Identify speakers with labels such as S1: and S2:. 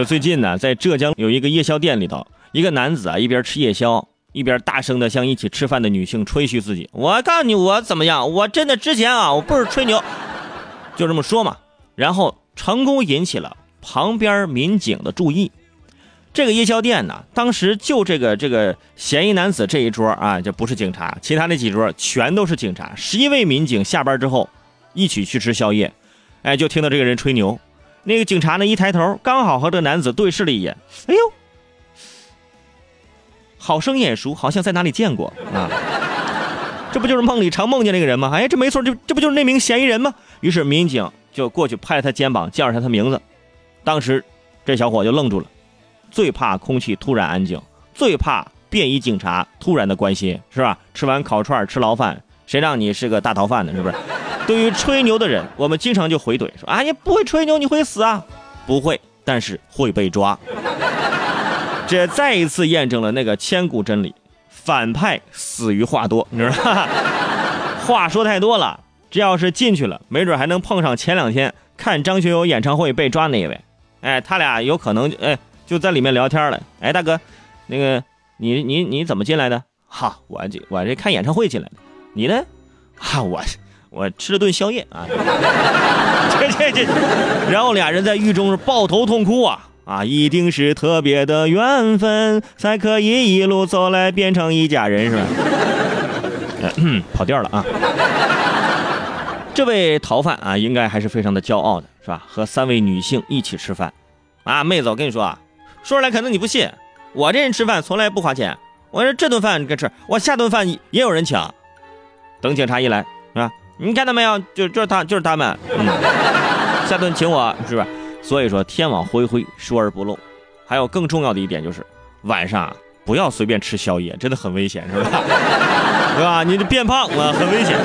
S1: 说最近呢，在浙江有一个夜宵店里头，一个男子啊一边吃夜宵，一边大声的向一起吃饭的女性吹嘘自己。我告诉你，我怎么样？我真的之前啊，我不是吹牛，就这么说嘛。然后成功引起了旁边民警的注意。这个夜宵店呢，当时就这个这个嫌疑男子这一桌啊，就不是警察，其他那几桌全都是警察。十一位民警下班之后一起去吃宵夜，哎，就听到这个人吹牛。那个警察呢一抬头，刚好和这男子对视了一眼，哎呦，好生眼熟，好像在哪里见过啊！这不就是梦里常梦见那个人吗？哎，这没错，这这不就是那名嫌疑人吗？于是民警就过去拍了他肩膀，叫上他名字。当时这小伙就愣住了。最怕空气突然安静，最怕便衣警察突然的关心，是吧？吃完烤串吃牢饭，谁让你是个大逃犯呢？是不是？对于吹牛的人，我们经常就回怼说：“啊，你不会吹牛，你会死啊！”不会，但是会被抓。这再一次验证了那个千古真理：反派死于话多，你知道吧？话说太多了，这要是进去了，没准还能碰上前两天看张学友演唱会被抓那一位。哎，他俩有可能哎。就在里面聊天了。哎，大哥，那个你你你怎么进来的？哈，我这我这看演唱会进来的。你呢？哈，我我吃了顿宵夜啊。这这这，然后俩人在狱中是抱头痛哭啊啊！一定是特别的缘分，才可以一路走来变成一家人，是吧？嗯 跑调了啊！这位逃犯啊，应该还是非常的骄傲的，是吧？和三位女性一起吃饭啊，妹子，我跟你说啊。说出来可能你不信，我这人吃饭从来不花钱。我说这顿饭该吃，我下顿饭也有人请。等警察一来，是吧？你看到没有？就就是他，就是他们。嗯，下顿请我，是不是？所以说天网恢恢，疏而不漏。还有更重要的一点就是，晚上不要随便吃宵夜，真的很危险，是吧？对吧？你这变胖了，很危险。